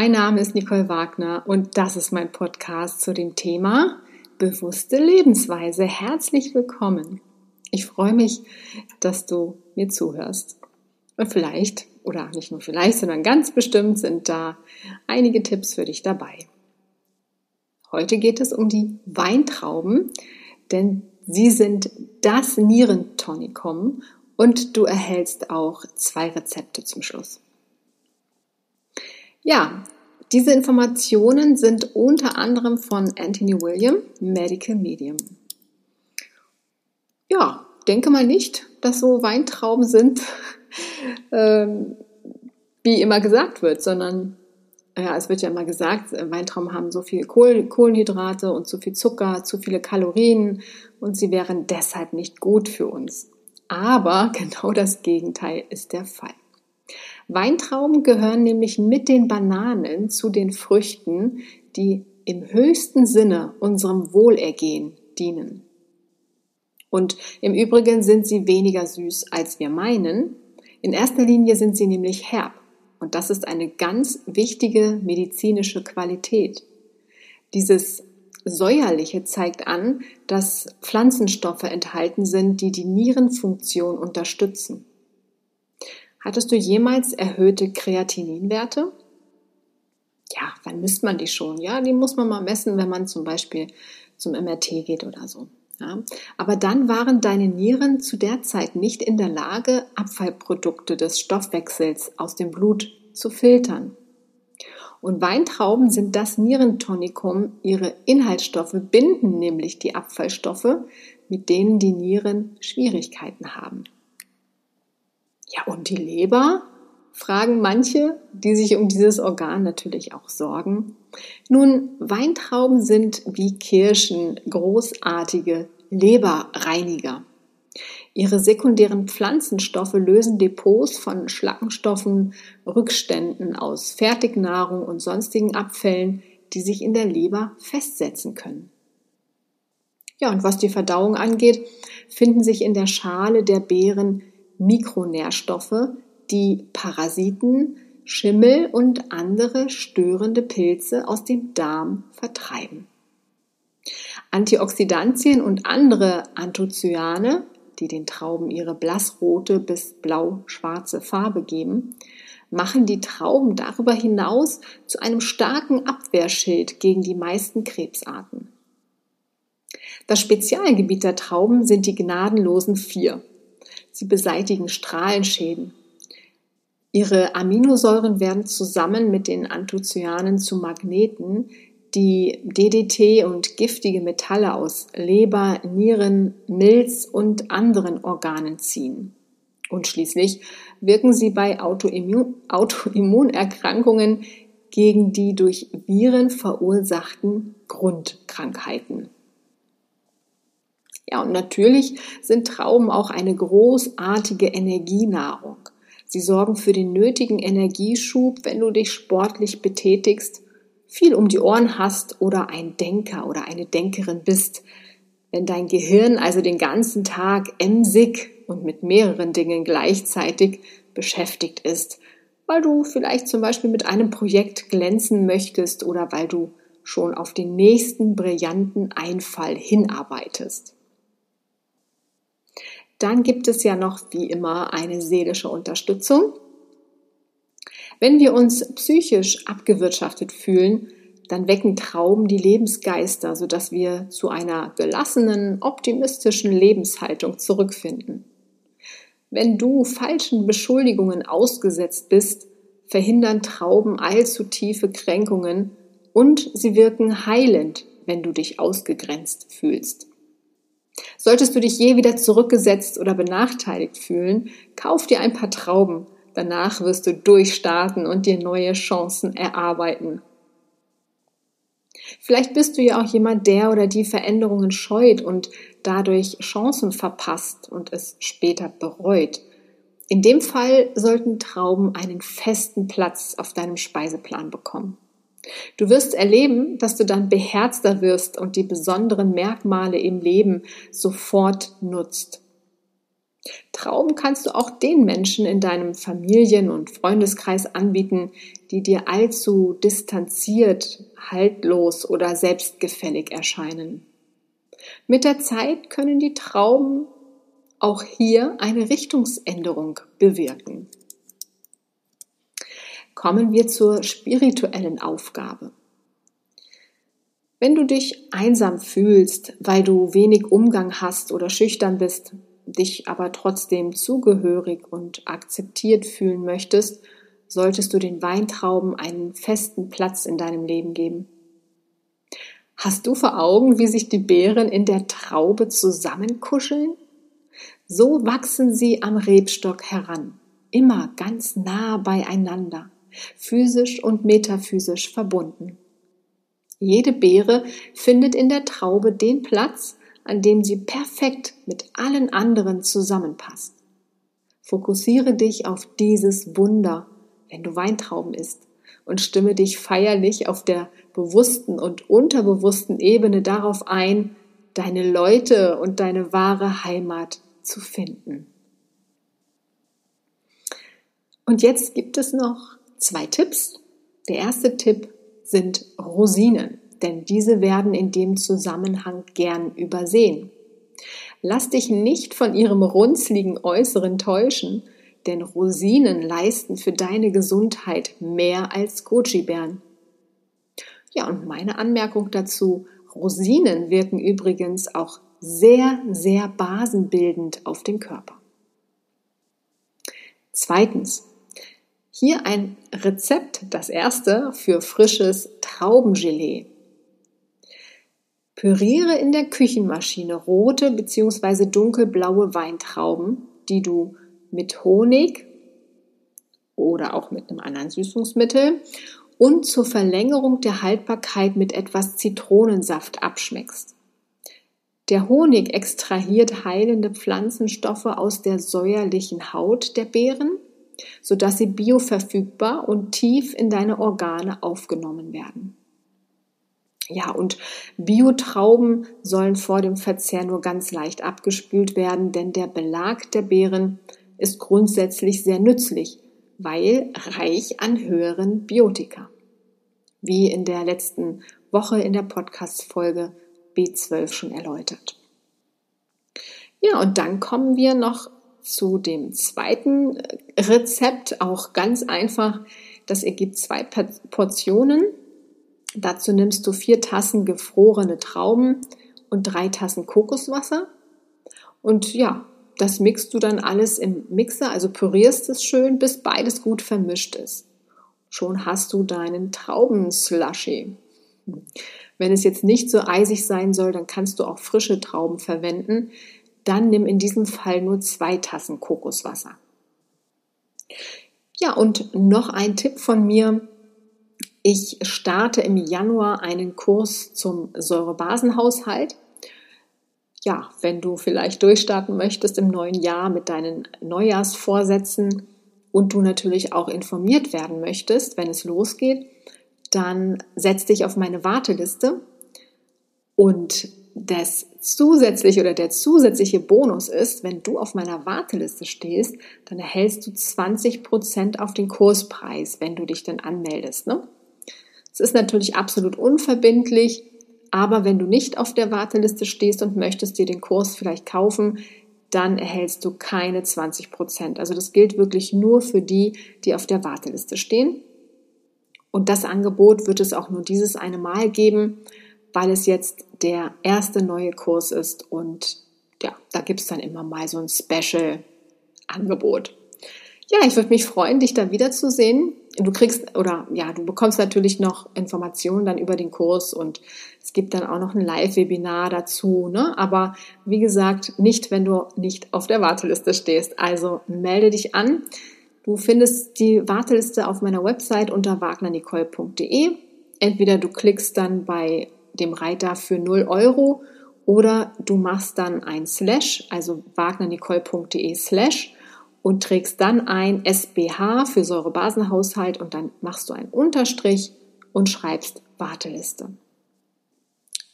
mein Name ist Nicole Wagner und das ist mein Podcast zu dem Thema bewusste Lebensweise. Herzlich willkommen. Ich freue mich, dass du mir zuhörst. Und vielleicht, oder nicht nur vielleicht, sondern ganz bestimmt sind da einige Tipps für dich dabei. Heute geht es um die Weintrauben, denn sie sind das Nierentonikum und du erhältst auch zwei Rezepte zum Schluss. Ja, diese Informationen sind unter anderem von Anthony William, Medical Medium. Ja, denke mal nicht, dass so Weintrauben sind, ähm, wie immer gesagt wird, sondern ja, es wird ja immer gesagt, Weintrauben haben so viel Kohlenhydrate und zu viel Zucker, zu viele Kalorien und sie wären deshalb nicht gut für uns. Aber genau das Gegenteil ist der Fall. Weintrauben gehören nämlich mit den Bananen zu den Früchten, die im höchsten Sinne unserem Wohlergehen dienen. Und im Übrigen sind sie weniger süß, als wir meinen. In erster Linie sind sie nämlich herb. Und das ist eine ganz wichtige medizinische Qualität. Dieses Säuerliche zeigt an, dass Pflanzenstoffe enthalten sind, die die Nierenfunktion unterstützen. Hattest du jemals erhöhte Kreatininwerte? Ja, wann misst man die schon? Ja, die muss man mal messen, wenn man zum Beispiel zum MRT geht oder so. Ja, aber dann waren deine Nieren zu der Zeit nicht in der Lage, Abfallprodukte des Stoffwechsels aus dem Blut zu filtern. Und Weintrauben sind das Nierentonikum. Ihre Inhaltsstoffe binden nämlich die Abfallstoffe, mit denen die Nieren Schwierigkeiten haben. Ja, und die Leber? fragen manche, die sich um dieses Organ natürlich auch sorgen. Nun, Weintrauben sind wie Kirschen großartige Leberreiniger. Ihre sekundären Pflanzenstoffe lösen Depots von Schlackenstoffen, Rückständen aus Fertignahrung und sonstigen Abfällen, die sich in der Leber festsetzen können. Ja, und was die Verdauung angeht, finden sich in der Schale der Beeren Mikronährstoffe, die Parasiten, Schimmel und andere störende Pilze aus dem Darm vertreiben. Antioxidantien und andere Anthocyane, die den Trauben ihre blassrote bis blau-schwarze Farbe geben, machen die Trauben darüber hinaus zu einem starken Abwehrschild gegen die meisten Krebsarten. Das Spezialgebiet der Trauben sind die gnadenlosen vier. Sie beseitigen Strahlenschäden. Ihre Aminosäuren werden zusammen mit den Anthocyanen zu Magneten, die DDT und giftige Metalle aus Leber, Nieren, Milz und anderen Organen ziehen. Und schließlich wirken sie bei Autoimmun Autoimmunerkrankungen gegen die durch Viren verursachten Grundkrankheiten. Ja, und natürlich sind Trauben auch eine großartige Energienahrung. Sie sorgen für den nötigen Energieschub, wenn du dich sportlich betätigst, viel um die Ohren hast oder ein Denker oder eine Denkerin bist. Wenn dein Gehirn also den ganzen Tag emsig und mit mehreren Dingen gleichzeitig beschäftigt ist, weil du vielleicht zum Beispiel mit einem Projekt glänzen möchtest oder weil du schon auf den nächsten brillanten Einfall hinarbeitest. Dann gibt es ja noch wie immer eine seelische Unterstützung. Wenn wir uns psychisch abgewirtschaftet fühlen, dann wecken Trauben die Lebensgeister, sodass wir zu einer gelassenen, optimistischen Lebenshaltung zurückfinden. Wenn du falschen Beschuldigungen ausgesetzt bist, verhindern Trauben allzu tiefe Kränkungen und sie wirken heilend, wenn du dich ausgegrenzt fühlst. Solltest du dich je wieder zurückgesetzt oder benachteiligt fühlen, kauf dir ein paar Trauben. Danach wirst du durchstarten und dir neue Chancen erarbeiten. Vielleicht bist du ja auch jemand, der oder die Veränderungen scheut und dadurch Chancen verpasst und es später bereut. In dem Fall sollten Trauben einen festen Platz auf deinem Speiseplan bekommen. Du wirst erleben, dass du dann beherzter wirst und die besonderen Merkmale im Leben sofort nutzt. Trauben kannst du auch den Menschen in deinem Familien- und Freundeskreis anbieten, die dir allzu distanziert, haltlos oder selbstgefällig erscheinen. Mit der Zeit können die Trauben auch hier eine Richtungsänderung bewirken. Kommen wir zur spirituellen Aufgabe. Wenn du dich einsam fühlst, weil du wenig Umgang hast oder schüchtern bist, dich aber trotzdem zugehörig und akzeptiert fühlen möchtest, solltest du den Weintrauben einen festen Platz in deinem Leben geben. Hast du vor Augen, wie sich die Beeren in der Traube zusammenkuscheln? So wachsen sie am Rebstock heran, immer ganz nah beieinander, physisch und metaphysisch verbunden. Jede Beere findet in der Traube den Platz, an dem sie perfekt mit allen anderen zusammenpasst. Fokussiere dich auf dieses Wunder, wenn du Weintrauben isst, und stimme dich feierlich auf der bewussten und unterbewussten Ebene darauf ein, deine Leute und deine wahre Heimat zu finden. Und jetzt gibt es noch zwei Tipps. Der erste Tipp sind Rosinen denn diese werden in dem Zusammenhang gern übersehen. Lass dich nicht von ihrem runzligen Äußeren täuschen, denn Rosinen leisten für deine Gesundheit mehr als Gucci-Bären. Ja, und meine Anmerkung dazu, Rosinen wirken übrigens auch sehr, sehr basenbildend auf den Körper. Zweitens, hier ein Rezept, das erste für frisches Traubengelee. Püriere in der Küchenmaschine rote bzw. dunkelblaue Weintrauben, die du mit Honig oder auch mit einem anderen Süßungsmittel und zur Verlängerung der Haltbarkeit mit etwas Zitronensaft abschmeckst. Der Honig extrahiert heilende Pflanzenstoffe aus der säuerlichen Haut der Beeren, sodass sie bioverfügbar und tief in deine Organe aufgenommen werden. Ja, und Biotrauben sollen vor dem Verzehr nur ganz leicht abgespült werden, denn der Belag der Beeren ist grundsätzlich sehr nützlich, weil reich an höheren Biotika. Wie in der letzten Woche in der Podcast-Folge B12 schon erläutert. Ja, und dann kommen wir noch zu dem zweiten Rezept, auch ganz einfach. Das ergibt zwei Portionen Dazu nimmst du vier Tassen gefrorene Trauben und drei Tassen Kokoswasser. Und ja, das mixt du dann alles im Mixer, also pürierst es schön, bis beides gut vermischt ist. Schon hast du deinen Traubenslushy. Wenn es jetzt nicht so eisig sein soll, dann kannst du auch frische Trauben verwenden. Dann nimm in diesem Fall nur zwei Tassen Kokoswasser. Ja, und noch ein Tipp von mir. Ich starte im Januar einen Kurs zum Säurebasenhaushalt. Ja, wenn du vielleicht durchstarten möchtest im neuen Jahr mit deinen Neujahrsvorsätzen und du natürlich auch informiert werden möchtest, wenn es losgeht, dann setz dich auf meine Warteliste und das zusätzliche oder der zusätzliche Bonus ist, wenn du auf meiner Warteliste stehst, dann erhältst du 20 Prozent auf den Kurspreis, wenn du dich dann anmeldest. Ne? Es ist natürlich absolut unverbindlich, aber wenn du nicht auf der Warteliste stehst und möchtest dir den Kurs vielleicht kaufen, dann erhältst du keine 20 Prozent. Also das gilt wirklich nur für die, die auf der Warteliste stehen. Und das Angebot wird es auch nur dieses eine Mal geben, weil es jetzt der erste neue Kurs ist und ja, da gibt es dann immer mal so ein Special-Angebot. Ja, ich würde mich freuen, dich da wiederzusehen du kriegst oder ja, du bekommst natürlich noch Informationen dann über den Kurs und es gibt dann auch noch ein Live-Webinar dazu, ne? Aber wie gesagt, nicht, wenn du nicht auf der Warteliste stehst. Also melde dich an. Du findest die Warteliste auf meiner Website unter wagnernicole.de. Entweder du klickst dann bei dem Reiter für 0 Euro oder du machst dann ein Slash, also wagnernicole.de Slash und trägst dann ein SBH für Säurebasenhaushalt und dann machst du einen Unterstrich und schreibst Warteliste.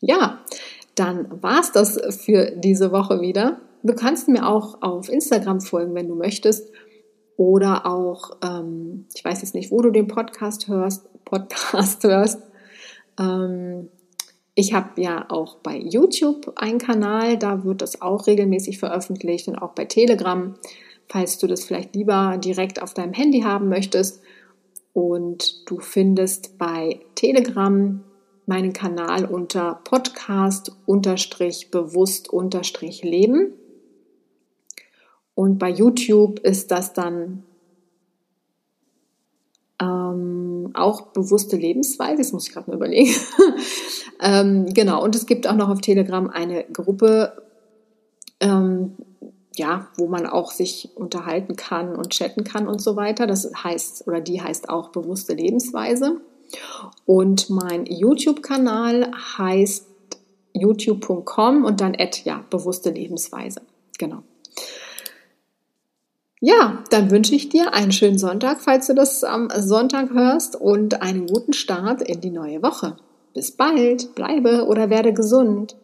Ja, dann war's das für diese Woche wieder. du kannst mir auch auf Instagram folgen, wenn du möchtest. Oder auch, ähm, ich weiß jetzt nicht, wo du den Podcast hörst, Podcast hörst. Ähm, ich habe ja auch bei YouTube einen Kanal, da wird das auch regelmäßig veröffentlicht und auch bei Telegram, falls du das vielleicht lieber direkt auf deinem Handy haben möchtest. Und du findest bei Telegram meinen Kanal unter Podcast-bewusst-leben. Und bei YouTube ist das dann ähm, auch bewusste Lebensweise. Das muss ich gerade mal überlegen. ähm, genau. Und es gibt auch noch auf Telegram eine Gruppe, ähm, ja, wo man auch sich unterhalten kann und chatten kann und so weiter. Das heißt, oder die heißt auch bewusste Lebensweise. Und mein YouTube-Kanal heißt youtube.com und dann at, ja, bewusste Lebensweise. Genau. Ja, dann wünsche ich dir einen schönen Sonntag, falls du das am Sonntag hörst und einen guten Start in die neue Woche. Bis bald, bleibe oder werde gesund.